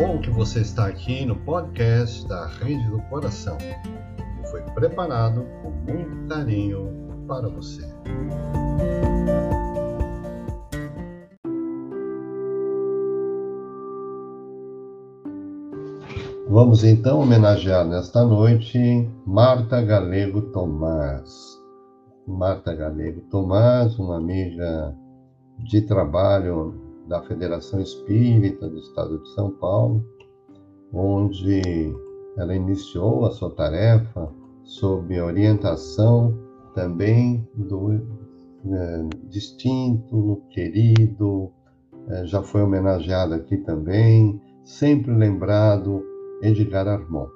bom que você está aqui no podcast da Rede do Coração, que foi preparado com muito carinho para você. Vamos então homenagear nesta noite Marta Galego Tomás. Marta Galego Tomás, uma amiga de trabalho da Federação Espírita do Estado de São Paulo, onde ela iniciou a sua tarefa sob orientação também do é, distinto, querido, é, já foi homenageado aqui também, sempre lembrado Edgar Armand.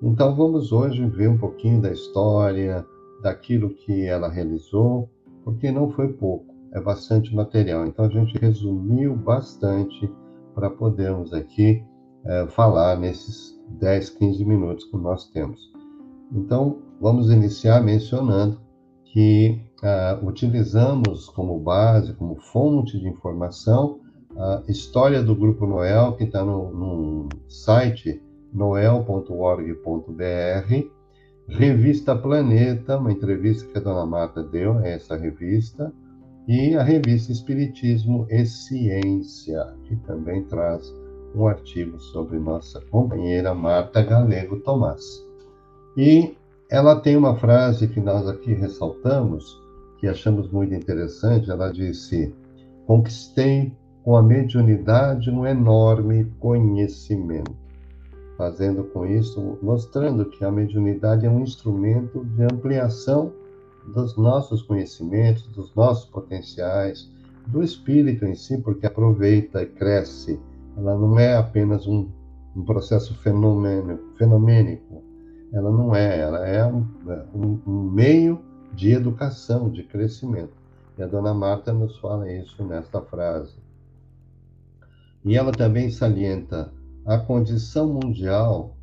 Então vamos hoje ver um pouquinho da história, daquilo que ela realizou, porque não foi pouco, é bastante material. Então a gente resumiu bastante para podermos aqui é, falar nesses 10, 15 minutos que nós temos. Então vamos iniciar mencionando que uh, utilizamos como base, como fonte de informação, a história do Grupo Noel, que está no, no site noel.org.br, Revista Planeta, uma entrevista que a dona Marta deu a essa revista, e a revista Espiritismo e Ciência, que também traz um artigo sobre nossa companheira Marta Galego Tomás. E ela tem uma frase que nós aqui ressaltamos, que achamos muito interessante. Ela disse: Conquistei com a mediunidade um enorme conhecimento, fazendo com isso, mostrando que a mediunidade é um instrumento de ampliação dos nossos conhecimentos, dos nossos potenciais, do espírito em si, porque aproveita e cresce. Ela não é apenas um, um processo fenomênico, ela não é, ela é um, um meio de educação, de crescimento. E a dona Marta nos fala isso nesta frase. E ela também salienta: a condição mundial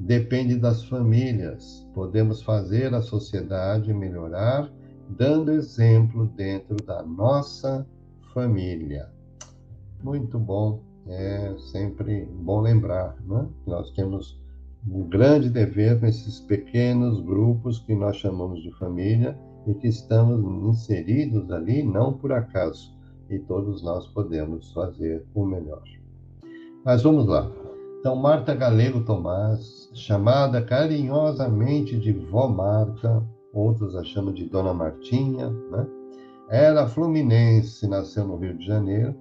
depende das famílias. Podemos fazer a sociedade melhorar dando exemplo dentro da nossa família. Muito bom, é sempre bom lembrar, né? Nós temos um grande dever nesses pequenos grupos que nós chamamos de família e que estamos inseridos ali não por acaso, e todos nós podemos fazer o melhor. Mas vamos lá. Então, Marta Galego Tomás, chamada carinhosamente de Vó Marta, outros a chamam de Dona Martinha, né? Era fluminense, nasceu no Rio de Janeiro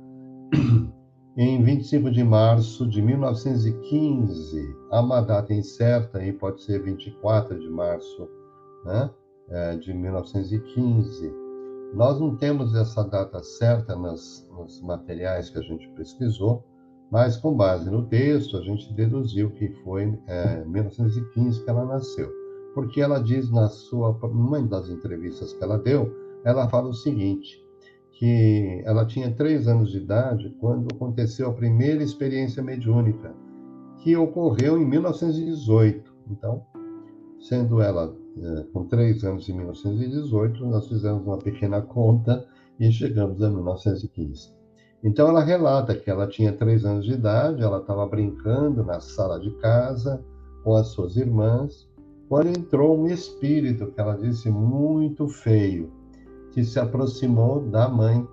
em 25 de março de 1915. Há uma data incerta aí, pode ser 24 de março né, é, de 1915. Nós não temos essa data certa nas, nos materiais que a gente pesquisou, mas com base no texto a gente deduziu que foi é, 1915 que ela nasceu, porque ela diz na sua, numa das entrevistas que ela deu, ela fala o seguinte: que ela tinha três anos de idade quando aconteceu a primeira experiência mediúnica, que ocorreu em 1918. Então, sendo ela é, com três anos em 1918, nós fizemos uma pequena conta e chegamos a 1915. Então, ela relata que ela tinha três anos de idade, ela estava brincando na sala de casa com as suas irmãs, quando entrou um espírito, que ela disse muito feio, que se aproximou da mãe.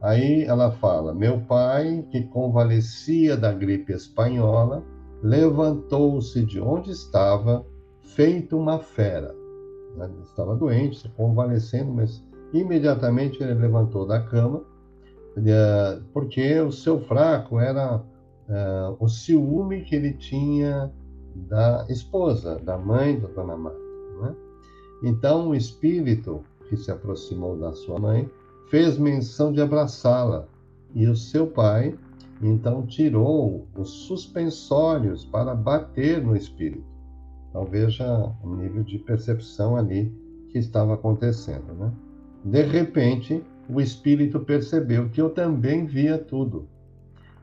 Aí ela fala: Meu pai, que convalescia da gripe espanhola, levantou-se de onde estava, feito uma fera. Ele estava doente, convalescendo, mas imediatamente ele levantou da cama, porque o seu fraco era uh, o ciúme que ele tinha da esposa, da mãe da dona Marta. Né? Então, o espírito que se aproximou da sua mãe, fez menção de abraçá-la, e o seu pai então tirou os suspensórios para bater no espírito. Então veja o nível de percepção ali que estava acontecendo, né? De repente, o espírito percebeu que eu também via tudo.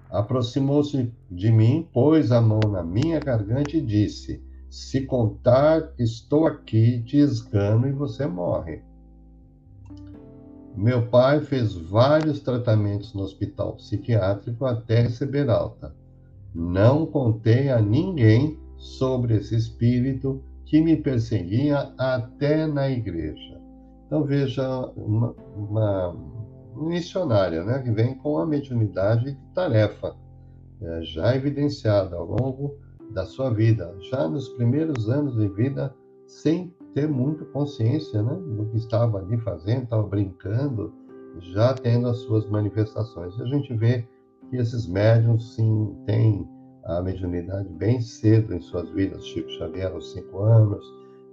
Aproximou-se de mim, pôs a mão na minha garganta e disse: Se contar, estou aqui, te esgano e você morre. Meu pai fez vários tratamentos no hospital psiquiátrico até receber alta. Não contei a ninguém sobre esse espírito que me perseguia até na igreja. Então veja uma, uma missionária, né, que vem com a mediunidade de tarefa, é, já evidenciada ao longo da sua vida, já nos primeiros anos de vida, sem ter muita consciência né, do que estava ali fazendo, estava brincando, já tendo as suas manifestações. E a gente vê que esses médiums, sim, têm a mediunidade bem cedo em suas vidas. Chico Xavier aos cinco anos,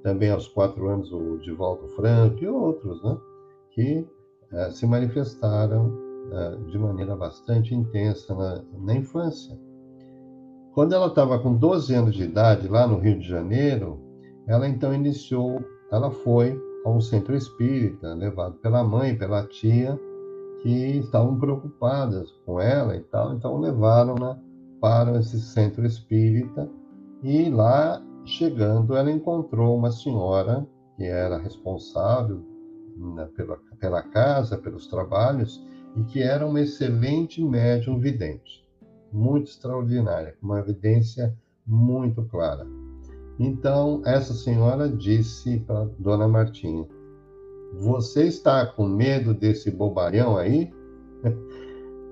também aos quatro anos o Divaldo Franco e outros, né, que eh, se manifestaram eh, de maneira bastante intensa na, na infância. Quando ela estava com 12 anos de idade, lá no Rio de Janeiro, ela então iniciou, ela foi a um centro espírita, levado pela mãe, pela tia, que estavam preocupadas com ela e tal, então levaram-na para esse centro espírita e lá chegando ela encontrou uma senhora que era responsável né, pela, pela casa, pelos trabalhos e que era uma excelente médium vidente, muito extraordinária, com uma evidência muito clara. Então, essa senhora disse para Dona Martinha: Você está com medo desse bobalhão aí?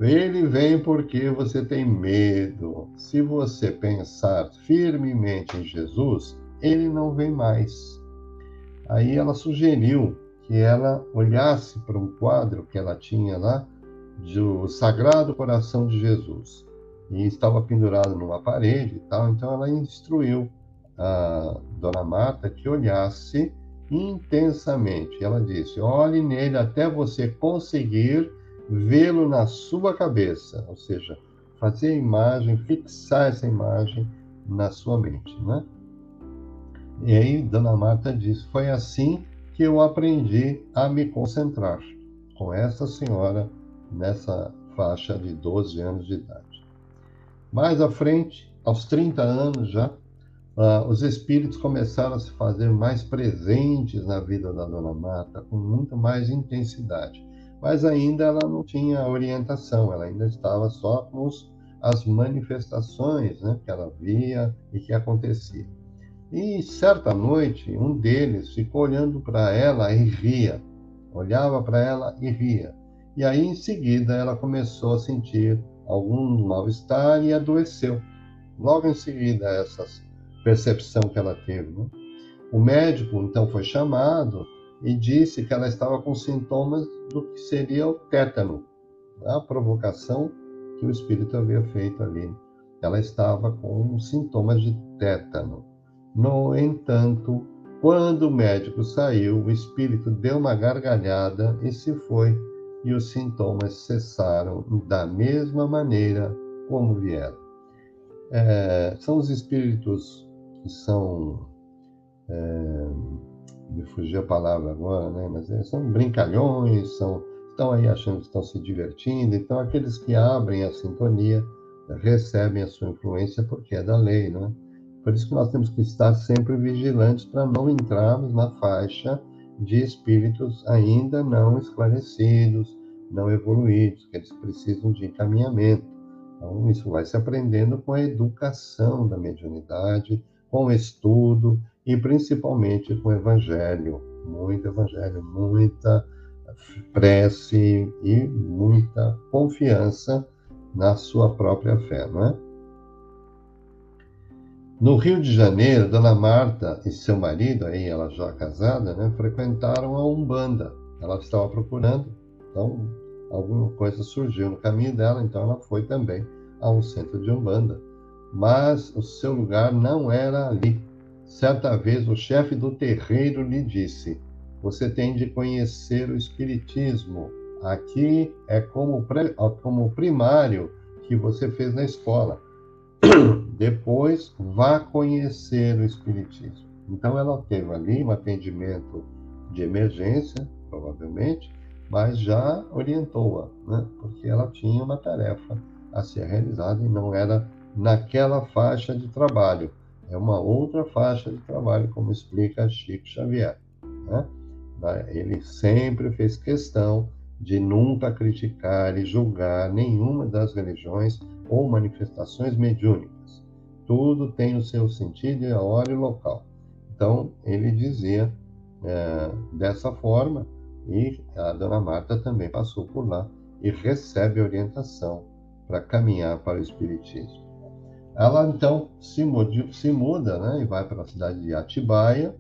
Ele vem porque você tem medo. Se você pensar firmemente em Jesus, ele não vem mais. Aí ela sugeriu que ela olhasse para um quadro que ela tinha lá do Sagrado Coração de Jesus. E estava pendurado numa parede e tal, então ela instruiu a Dona Marta que olhasse intensamente. Ela disse: olhe nele até você conseguir vê-lo na sua cabeça, ou seja, fazer a imagem, fixar essa imagem na sua mente, né? E aí Dona Marta disse: foi assim que eu aprendi a me concentrar com essa senhora nessa faixa de 12 anos de idade. Mais à frente, aos 30 anos já, Uh, os espíritos começaram a se fazer mais presentes na vida da Dona Marta, com muito mais intensidade. Mas ainda ela não tinha orientação, ela ainda estava só com os, as manifestações né, que ela via e que acontecia. E certa noite, um deles ficou olhando para ela e ria, olhava para ela e ria. E aí, em seguida, ela começou a sentir algum mal-estar e adoeceu. Logo em seguida, essas percepção que ela teve. Né? O médico então foi chamado e disse que ela estava com sintomas do que seria o tétano, a provocação que o espírito havia feito ali. Ela estava com sintomas de tétano. No entanto, quando o médico saiu, o espírito deu uma gargalhada e se foi, e os sintomas cessaram da mesma maneira como vieram. É, são os espíritos que são. É, me fugiu a palavra agora, né? Mas são brincalhões, são, estão aí achando que estão se divertindo. Então, aqueles que abrem a sintonia recebem a sua influência porque é da lei, não é? Por isso que nós temos que estar sempre vigilantes para não entrarmos na faixa de espíritos ainda não esclarecidos, não evoluídos, que eles precisam de encaminhamento. Então, isso vai se aprendendo com a educação da mediunidade, com estudo e principalmente com evangelho, muito evangelho, muita prece e muita confiança na sua própria fé, não é? No Rio de Janeiro, Dona Marta e seu marido, aí ela já casada, né, frequentaram a Umbanda. Ela estava procurando, então alguma coisa surgiu no caminho dela, então ela foi também a um centro de Umbanda mas o seu lugar não era ali. Certa vez o chefe do terreiro lhe disse: Você tem de conhecer o Espiritismo. Aqui é como, como primário que você fez na escola. Depois vá conhecer o Espiritismo. Então ela teve ali um atendimento de emergência, provavelmente, mas já orientou-a, né? porque ela tinha uma tarefa a ser realizada e não era naquela faixa de trabalho. É uma outra faixa de trabalho, como explica Chico Xavier. Né? Ele sempre fez questão de nunca criticar e julgar nenhuma das religiões ou manifestações mediúnicas. Tudo tem o seu sentido e a hora e local. Então, ele dizia é, dessa forma, e a dona Marta também passou por lá e recebe orientação para caminhar para o Espiritismo. Ela então se muda, se muda né, e vai para a cidade de Atibaia,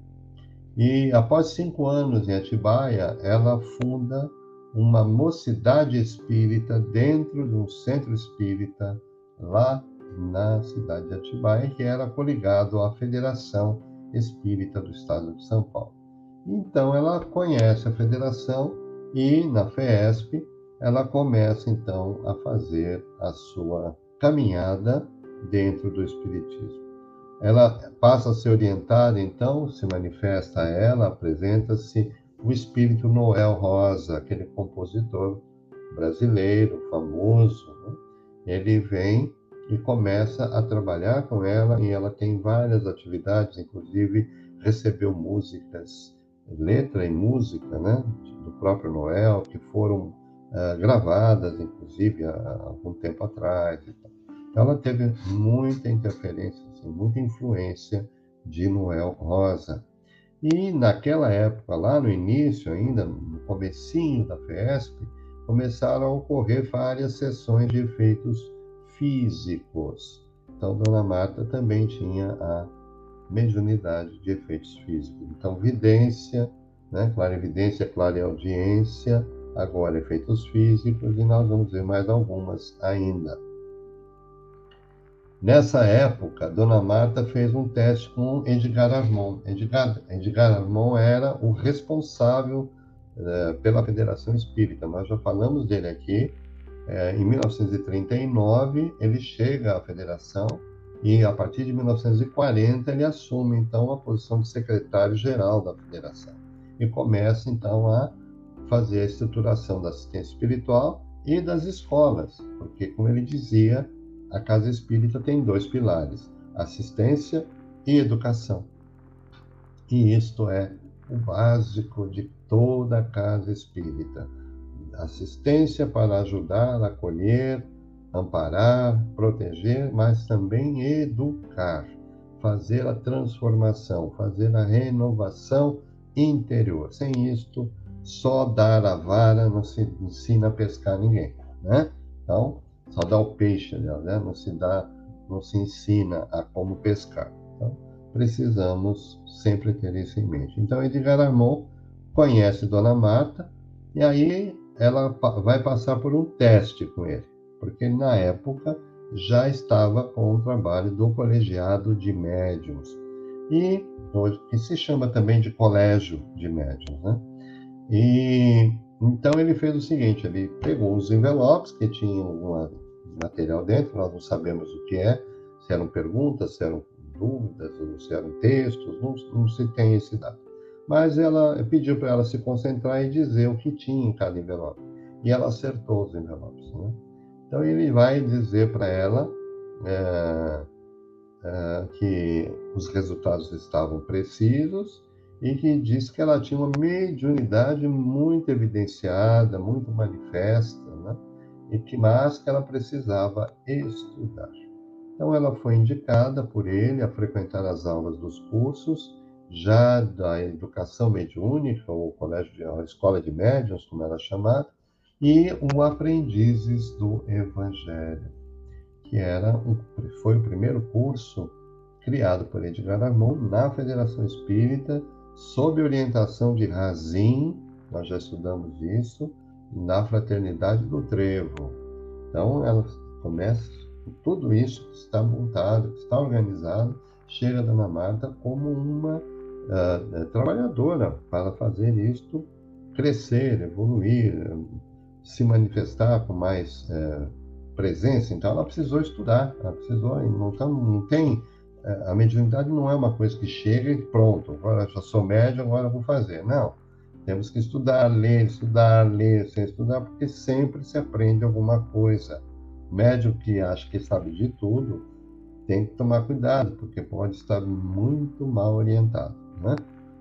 e após cinco anos em Atibaia, ela funda uma mocidade espírita dentro de um centro espírita lá na cidade de Atibaia, que era coligado à Federação Espírita do Estado de São Paulo. Então ela conhece a federação e na FESP ela começa então a fazer a sua caminhada dentro do espiritismo. Ela passa a se orientar então, se manifesta a ela, apresenta-se o espírito Noel Rosa, aquele compositor brasileiro famoso. Né? Ele vem e começa a trabalhar com ela e ela tem várias atividades, inclusive recebeu músicas letra e música né, do próprio Noel, que foram uh, gravadas, inclusive, há, algum tempo atrás. Então, ela teve muita interferência, assim, muita influência de Noel Rosa. E naquela época, lá no início ainda, no comecinho da FESP, começaram a ocorrer várias sessões de efeitos físicos. Então, Dona Marta também tinha a mediunidade de efeitos físicos. Então, vidência, né, clarividência, clareaudiência, agora efeitos físicos, e nós vamos ver mais algumas ainda. Nessa época, Dona Marta fez um teste com Edgar Armand. Edgar, Edgar Armand era o responsável eh, pela Federação Espírita. Nós já falamos dele aqui. Eh, em 1939, ele chega à Federação e a partir de 1940 ele assume então a posição de secretário-geral da federação e começa então a fazer a estruturação da assistência espiritual e das escolas, porque como ele dizia, a casa espírita tem dois pilares: assistência e educação. E isto é o básico de toda a casa espírita. Assistência para ajudar, acolher, amparar, proteger, mas também educar, fazer a transformação, fazer a renovação interior. Sem isto, só dar a vara não se ensina a pescar ninguém, né? Então, só dá o peixe, né? Não se dá, não se ensina a como pescar. Então, precisamos sempre ter isso em mente. Então, Edgar Armand conhece Dona Marta e aí ela vai passar por um teste com ele porque na época já estava com o trabalho do colegiado de médiums e que se chama também de colégio de médiums, né? E então ele fez o seguinte, ele pegou os envelopes que tinham algum material dentro, nós não sabemos o que é, se eram perguntas, se eram dúvidas, ou se eram textos, não, não se tem esse dado. Mas ela pediu para ela se concentrar e dizer o que tinha em cada envelope. E ela acertou os envelopes, né? Então ele vai dizer para ela é, é, que os resultados estavam precisos e que diz que ela tinha uma mediunidade muito evidenciada, muito manifesta, né? e que mais que ela precisava estudar. Então ela foi indicada por ele a frequentar as aulas dos cursos já da educação mediúnica ou colégio de, a escola de médiuns, como era chamada, e o Aprendizes do Evangelho, que era um, foi o primeiro curso criado por Edgar Armand na Federação Espírita, sob orientação de Razin, nós já estudamos isso, na Fraternidade do Trevo. Então, ela começa, tudo isso que está montado, que está organizado, chega a Dona Marta como uma uh, trabalhadora para fazer isto crescer, evoluir, se manifestar com mais é, presença, então ela precisou estudar, ela precisou, não, tá, não tem, a mediunidade não é uma coisa que chega e pronto, agora já sou médio, agora vou fazer, não. Temos que estudar, ler, estudar, ler, sem estudar, porque sempre se aprende alguma coisa. O que acha que sabe de tudo tem que tomar cuidado, porque pode estar muito mal orientado, né?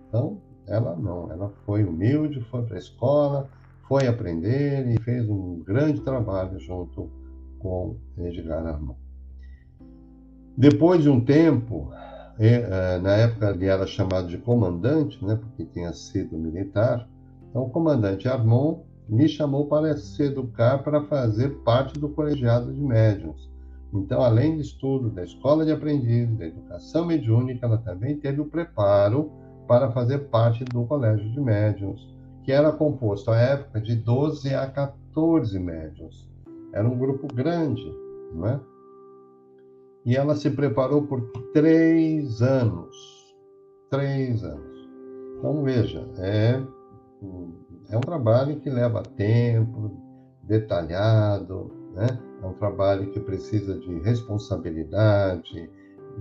Então, ela não, ela foi humilde, foi para a escola, foi aprender e fez um grande trabalho junto com Edgar Armand. Depois de um tempo, é, na época ele era chamado de comandante, né, porque tinha sido militar, então o comandante Armand me chamou para se educar para fazer parte do colegiado de médiuns. Então, além de estudo da escola de aprendizes, da educação mediúnica, ela também teve o preparo para fazer parte do colégio de médiuns, que era composto à época de 12 a 14 médiuns. Era um grupo grande, não é? E ela se preparou por três anos. Três anos. Então, veja, é é um trabalho que leva tempo, detalhado, né? é um trabalho que precisa de responsabilidade,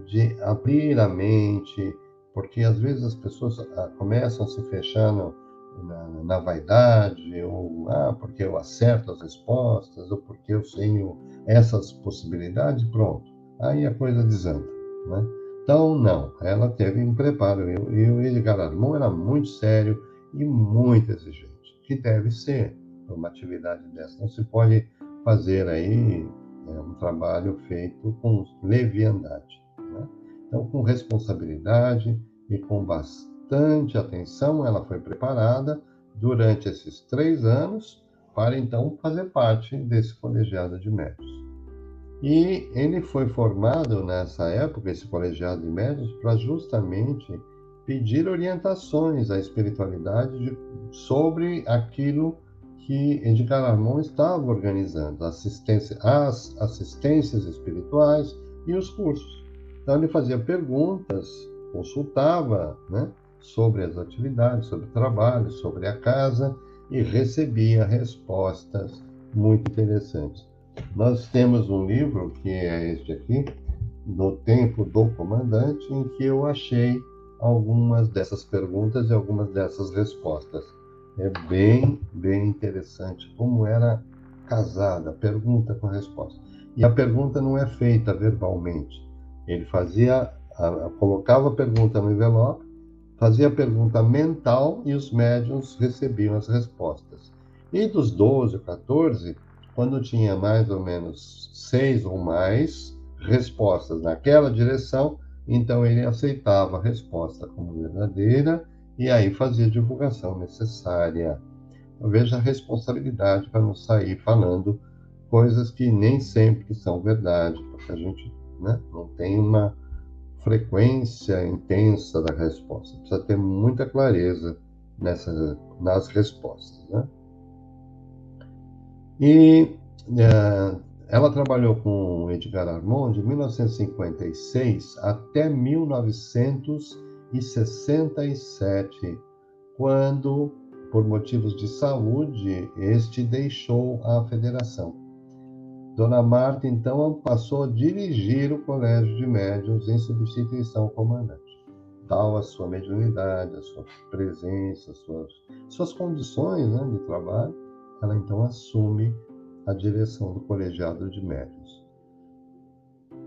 de abrir a mente, porque às vezes as pessoas ah, começam a se fechar na, na vaidade, ou ah, porque eu acerto as respostas, ou porque eu tenho essas possibilidades, pronto. Aí a coisa desanda. Né? Então, não, ela teve um preparo. E o Edgar Armon era muito sério e muito exigente que deve ser uma atividade dessa. Não se pode fazer aí é, um trabalho feito com leviandade. Né? Então, com responsabilidade e com bastante atenção, ela foi preparada durante esses três anos para então fazer parte desse colegiado de médicos. E ele foi formado nessa época, esse colegiado de médicos, para justamente pedir orientações à espiritualidade de, sobre aquilo que Edgar Armon estava organizando, assistência, as assistências espirituais e os cursos. Então ele fazia perguntas, consultava né, sobre as atividades, sobre o trabalho, sobre a casa e recebia respostas muito interessantes. Nós temos um livro, que é este aqui, No Tempo do Comandante, em que eu achei algumas dessas perguntas e algumas dessas respostas. É bem, bem interessante como era casada, pergunta com resposta. E a pergunta não é feita verbalmente. Ele fazia, a, a, colocava a pergunta no envelope, fazia a pergunta mental e os médiums recebiam as respostas. E dos 12 ou 14, quando tinha mais ou menos seis ou mais respostas naquela direção, então ele aceitava a resposta como verdadeira e aí fazia a divulgação necessária. Eu vejo a responsabilidade para não sair falando coisas que nem sempre são verdade, porque a gente né, não tem uma frequência intensa da resposta. Precisa ter muita clareza nessa, nas respostas. Né? E é, ela trabalhou com Edgar Armand de 1956 até 1967, quando, por motivos de saúde, este deixou a federação. Dona Marta, então, passou a dirigir o Colégio de Médiuns em substituição ao comandante. Tal a sua mediunidade, a sua presença, as suas, suas condições né, de trabalho, ela então assume a direção do colegiado de médiuns.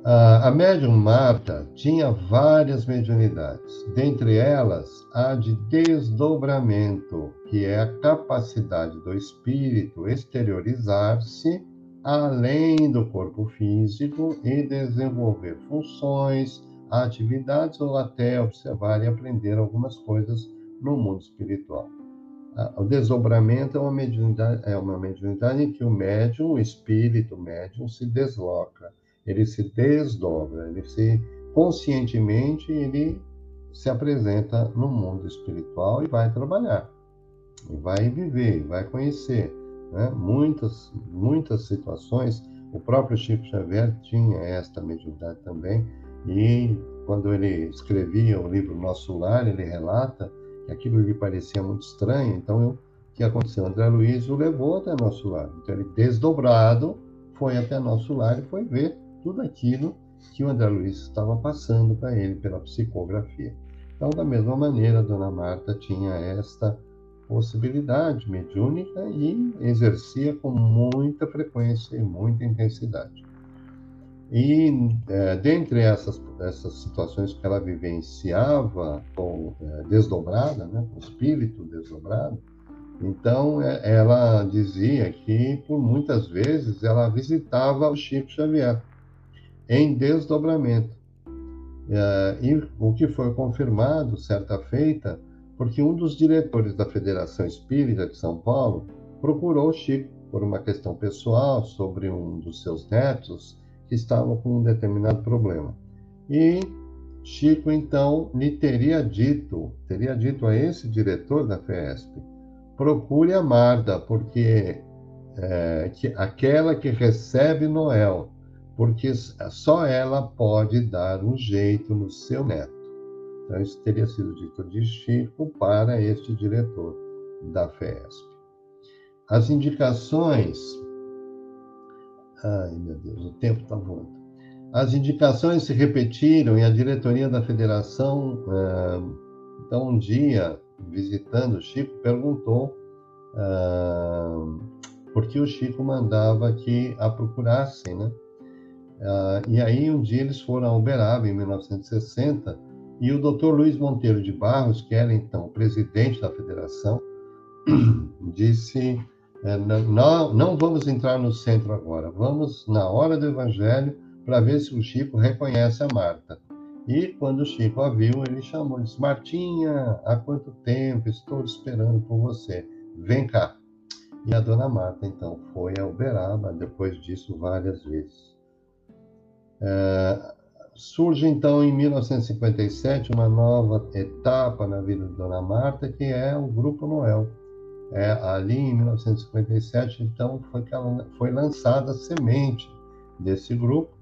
A, a médium Marta tinha várias mediunidades, dentre elas a de desdobramento, que é a capacidade do espírito exteriorizar-se além do corpo físico e desenvolver funções, atividades ou até observar e aprender algumas coisas no mundo espiritual. O desdobramento é uma mediunidade, é uma mediunidade em que o médium, o espírito médium, se desloca, ele se desdobra, ele se conscientemente ele se apresenta no mundo espiritual e vai trabalhar, e vai viver, vai conhecer. Né? Muitas, muitas situações, o próprio Chico Xavier tinha esta mediunidade também, e quando ele escrevia o livro Nosso Lar, ele relata aquilo lhe parecia muito estranho, então eu, o que aconteceu? André Luiz o levou até nosso lar. Então ele, desdobrado, foi até nosso lar e foi ver tudo aquilo que o André Luiz estava passando para ele pela psicografia. Então, da mesma maneira, a dona Marta tinha esta possibilidade mediúnica e exercia com muita frequência e muita intensidade. E é, dentre essas, essas situações que ela vivenciava, com, é, desdobrada, né, com espírito desdobrado, Então, é, ela dizia que, por muitas vezes, ela visitava o Chico Xavier em desdobramento. É, e o que foi confirmado, certa feita, porque um dos diretores da Federação Espírita de São Paulo procurou o Chico por uma questão pessoal sobre um dos seus netos que estava com um determinado problema. E Chico, então, lhe teria dito, teria dito a esse diretor da FESP, procure a Marda, porque é, que, aquela que recebe Noel, porque só ela pode dar um jeito no seu neto. Então, isso teria sido dito de Chico para este diretor da FESP. As indicações. Ai, meu Deus, o tempo está voando. As indicações se repetiram e a diretoria da federação, eh, então, um dia, visitando o Chico, perguntou uh, por que o Chico mandava que a procurassem, né? Uh, e aí, um dia, eles foram a Uberaba, em 1960, e o Dr. Luiz Monteiro de Barros, que era então presidente da federação, disse: não, não vamos entrar no centro agora, vamos na hora do evangelho para ver se o Chico reconhece a Marta. E quando o Chico a viu, ele chamou, disse: Martinha, há quanto tempo estou esperando por você? Vem cá. E a dona Marta, então, foi a Uberaba, depois disso, várias vezes. É, surge então em 1957 uma nova etapa na vida de Dona Marta, que é o Grupo Noel. É, ali em 1957, então, foi, que ela, foi lançada a semente desse grupo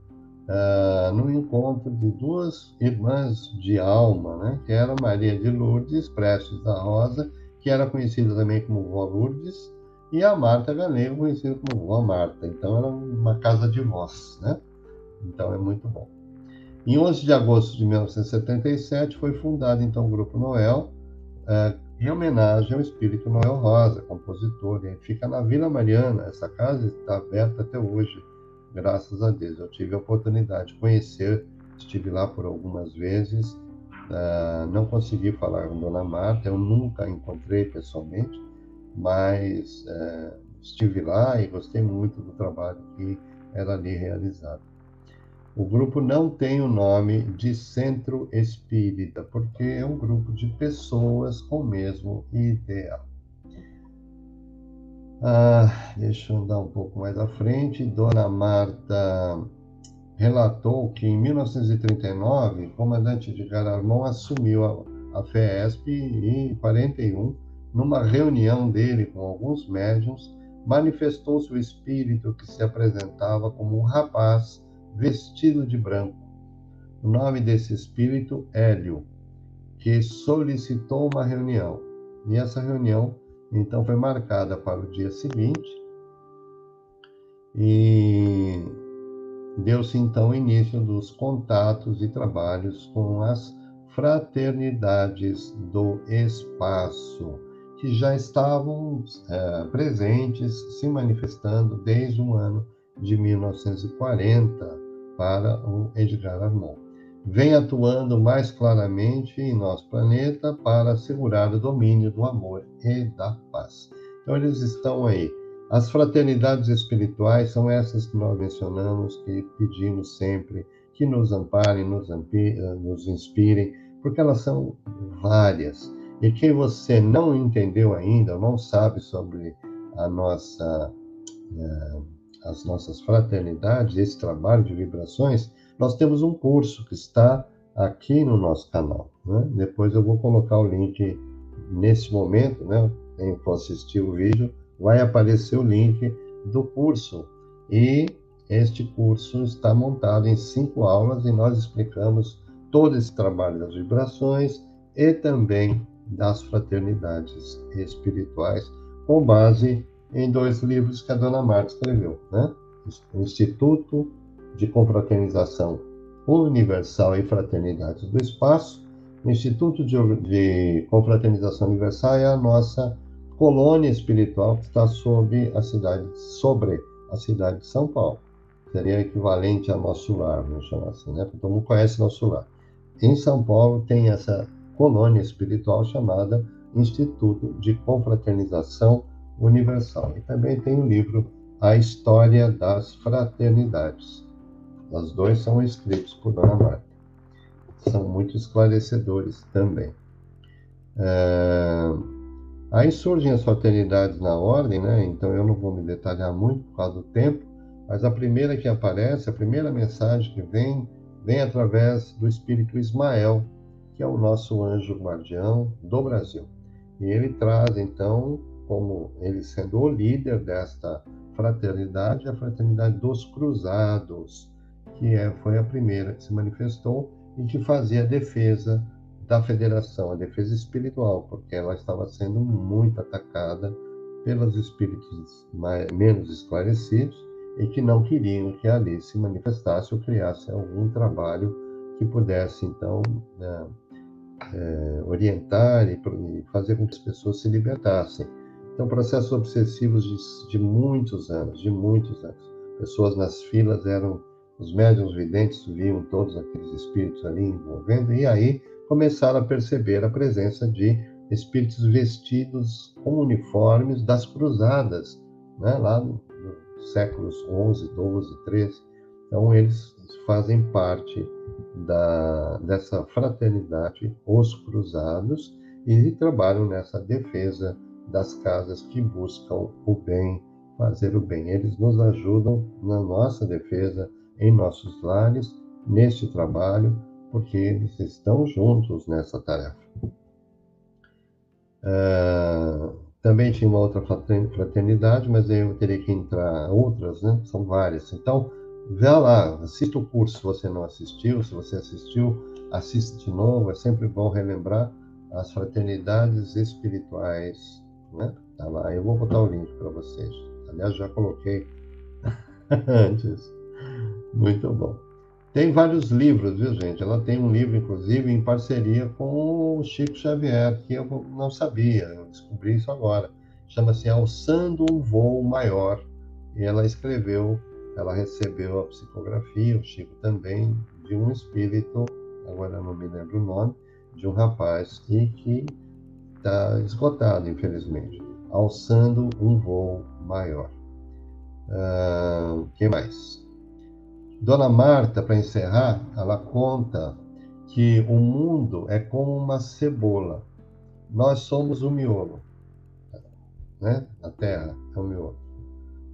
uh, no encontro de duas irmãs de alma, né, que eram Maria de Lourdes Prestes da Rosa, que era conhecida também como Vó Lourdes, e a Marta Galego, conhecida como Vó Marta. Então, era uma casa de vós, né? Então, é muito bom. Em 11 de agosto de 1977 foi fundado então o Grupo Noel, é, em homenagem ao espírito Noel Rosa, compositor. E fica na Vila Mariana. Essa casa está aberta até hoje, graças a Deus. Eu tive a oportunidade de conhecer, estive lá por algumas vezes. Uh, não consegui falar com Dona Marta, eu nunca encontrei pessoalmente, mas uh, estive lá e gostei muito do trabalho que era ali realizado. O grupo não tem o nome de centro espírita, porque é um grupo de pessoas com o mesmo ideal. Ah, deixa eu andar um pouco mais à frente. Dona Marta relatou que em 1939, o comandante de Armon assumiu a, a FESP e em 41, numa reunião dele com alguns médiums, manifestou-se o espírito que se apresentava como um rapaz vestido de branco. O nome desse espírito, Hélio, que solicitou uma reunião. E essa reunião, então, foi marcada para o dia seguinte. E deu-se então início dos contatos e trabalhos com as fraternidades do espaço, que já estavam é, presentes, se manifestando desde o ano de 1940 para o Edgar Armand. Vem atuando mais claramente em nosso planeta para assegurar o domínio do amor e da paz. Então, eles estão aí. As fraternidades espirituais são essas que nós mencionamos, que pedimos sempre que nos amparem, nos, eh, nos inspirem, porque elas são várias. E quem você não entendeu ainda, não sabe sobre a nossa. Uh, as nossas fraternidades, esse trabalho de vibrações, nós temos um curso que está aqui no nosso canal. Né? Depois eu vou colocar o link nesse momento, né? For assistir o vídeo, vai aparecer o link do curso. E este curso está montado em cinco aulas e nós explicamos todo esse trabalho das vibrações e também das fraternidades espirituais, com base em dois livros que a dona Marta escreveu, né? Instituto de Confraternização Universal e Fraternidades do Espaço. O Instituto de, de Confraternização Universal é a nossa colônia espiritual que está sobre a cidade, sobre a cidade de São Paulo. Seria equivalente a nosso lar, vamos chamar assim, né? Todo mundo conhece nosso lar. Em São Paulo tem essa colônia espiritual chamada Instituto de Confraternização Universal. E também tem o livro A História das Fraternidades. Os dois são escritos por Dona Marta. São muito esclarecedores também. É... Aí surgem as fraternidades na ordem, né? Então eu não vou me detalhar muito por causa do tempo, mas a primeira que aparece, a primeira mensagem que vem, vem através do espírito Ismael, que é o nosso anjo guardião do Brasil. E ele traz, então, como ele sendo o líder desta fraternidade, a fraternidade dos cruzados, que é, foi a primeira que se manifestou e que fazia a defesa da federação, a defesa espiritual, porque ela estava sendo muito atacada pelos espíritos mais, menos esclarecidos e que não queriam que ali se manifestasse ou criasse algum trabalho que pudesse, então, é, orientar e, e, fazer com que as pessoas se libertassem. Então, processos obsessivos de, de muitos anos, de muitos anos. Pessoas nas filas eram, os médiums videntes viam todos aqueles espíritos ali envolvendo, e aí começaram a perceber a presença de espíritos vestidos com uniformes das cruzadas, né, lá nos no séculos 11, 12, 13. Então, eles fazem parte da, dessa fraternidade, os cruzados, e trabalham nessa defesa das casas que buscam o bem, fazer o bem. Eles nos ajudam na nossa defesa, em nossos lares, neste trabalho, porque eles estão juntos nessa tarefa. Uh, também tinha uma outra fraternidade, mas eu teria que entrar outras, né? São várias. Então, vá lá, assista o curso se você não assistiu. Se você assistiu, assista de novo. É sempre bom relembrar as fraternidades espirituais, né? Tá lá. Eu vou botar o link para vocês. Aliás, já coloquei antes. Muito bom. Tem vários livros, viu, gente? Ela tem um livro, inclusive, em parceria com o Chico Xavier, que eu não sabia, eu descobri isso agora. Chama-se Alçando um Voo Maior. E ela escreveu, ela recebeu a psicografia, o Chico também, de um espírito, agora não me lembro o nome, de um rapaz e que está esgotado, infelizmente. Alçando um Voo Maior. O uh, ah, que mais? Dona Marta, para encerrar, ela conta que o mundo é como uma cebola. Nós somos o miolo, né? A Terra é o miolo.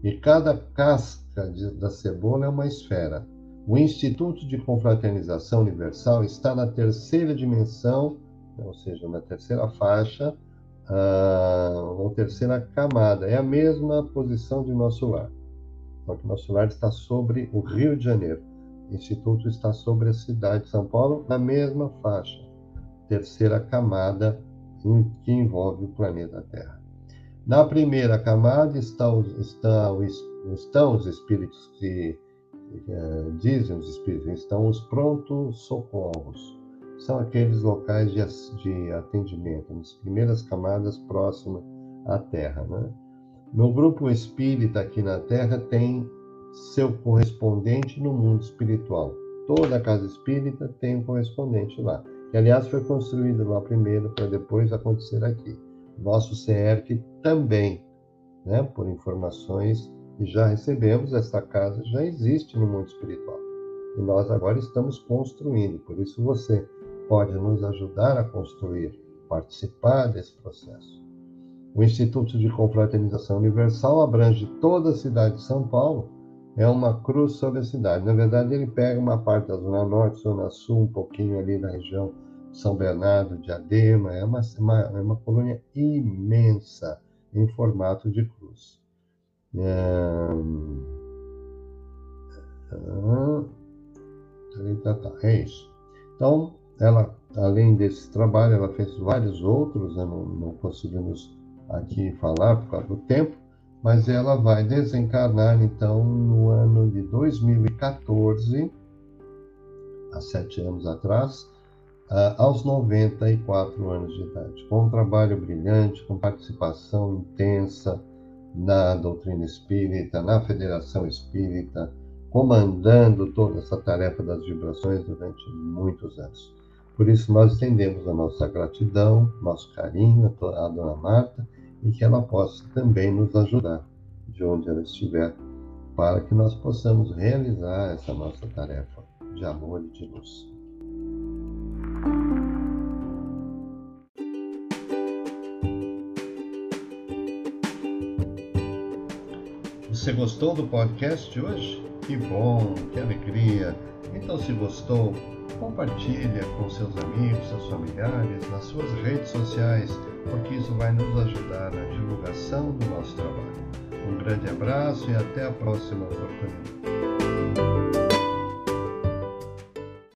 E cada casca de, da cebola é uma esfera. O Instituto de Confraternização Universal está na terceira dimensão, ou seja, na terceira faixa, uh, ou terceira camada. É a mesma posição de nosso lar. Banco Nosso Lar está sobre o Rio de Janeiro. O Instituto está sobre a cidade de São Paulo, na mesma faixa, terceira camada que envolve o planeta Terra. Na primeira camada está estão os espíritos que é, dizem os espíritos, estão os prontos socorros. São aqueles locais de, atendimento, nas primeiras camadas próximas à Terra, né? No grupo espírita aqui na Terra tem seu correspondente no mundo espiritual. Toda casa espírita tem um correspondente lá, que aliás foi construído lá primeiro para depois acontecer aqui. Nosso CERC também, né, por informações que já recebemos, esta casa já existe no mundo espiritual. E nós agora estamos construindo, por isso você pode nos ajudar a construir, participar desse processo. O Instituto de Confraternização Universal abrange toda a cidade de São Paulo. É uma cruz sobre a cidade. Na verdade, ele pega uma parte da Zona Norte, Zona Sul, um pouquinho ali da região de São Bernardo, de Adema. É uma, uma, é uma colônia imensa em formato de cruz. É... É isso. Então, ela, além desse trabalho, ela fez vários outros, né? não, não conseguimos aqui falar por causa do tempo, mas ela vai desencarnar então no ano de 2014, há sete anos atrás, aos 94 anos de idade, com um trabalho brilhante, com participação intensa na doutrina espírita, na federação espírita, comandando toda essa tarefa das vibrações durante muitos anos. Por isso, nós estendemos a nossa gratidão, nosso carinho à Dona Marta e que ela possa também nos ajudar de onde ela estiver, para que nós possamos realizar essa nossa tarefa de amor e de luz. Você gostou do podcast de hoje? Que bom, que alegria! Então, se gostou, compartilha com seus amigos, seus familiares, nas suas redes sociais, porque isso vai nos ajudar na divulgação do nosso trabalho. Um grande abraço e até a próxima oportunidade.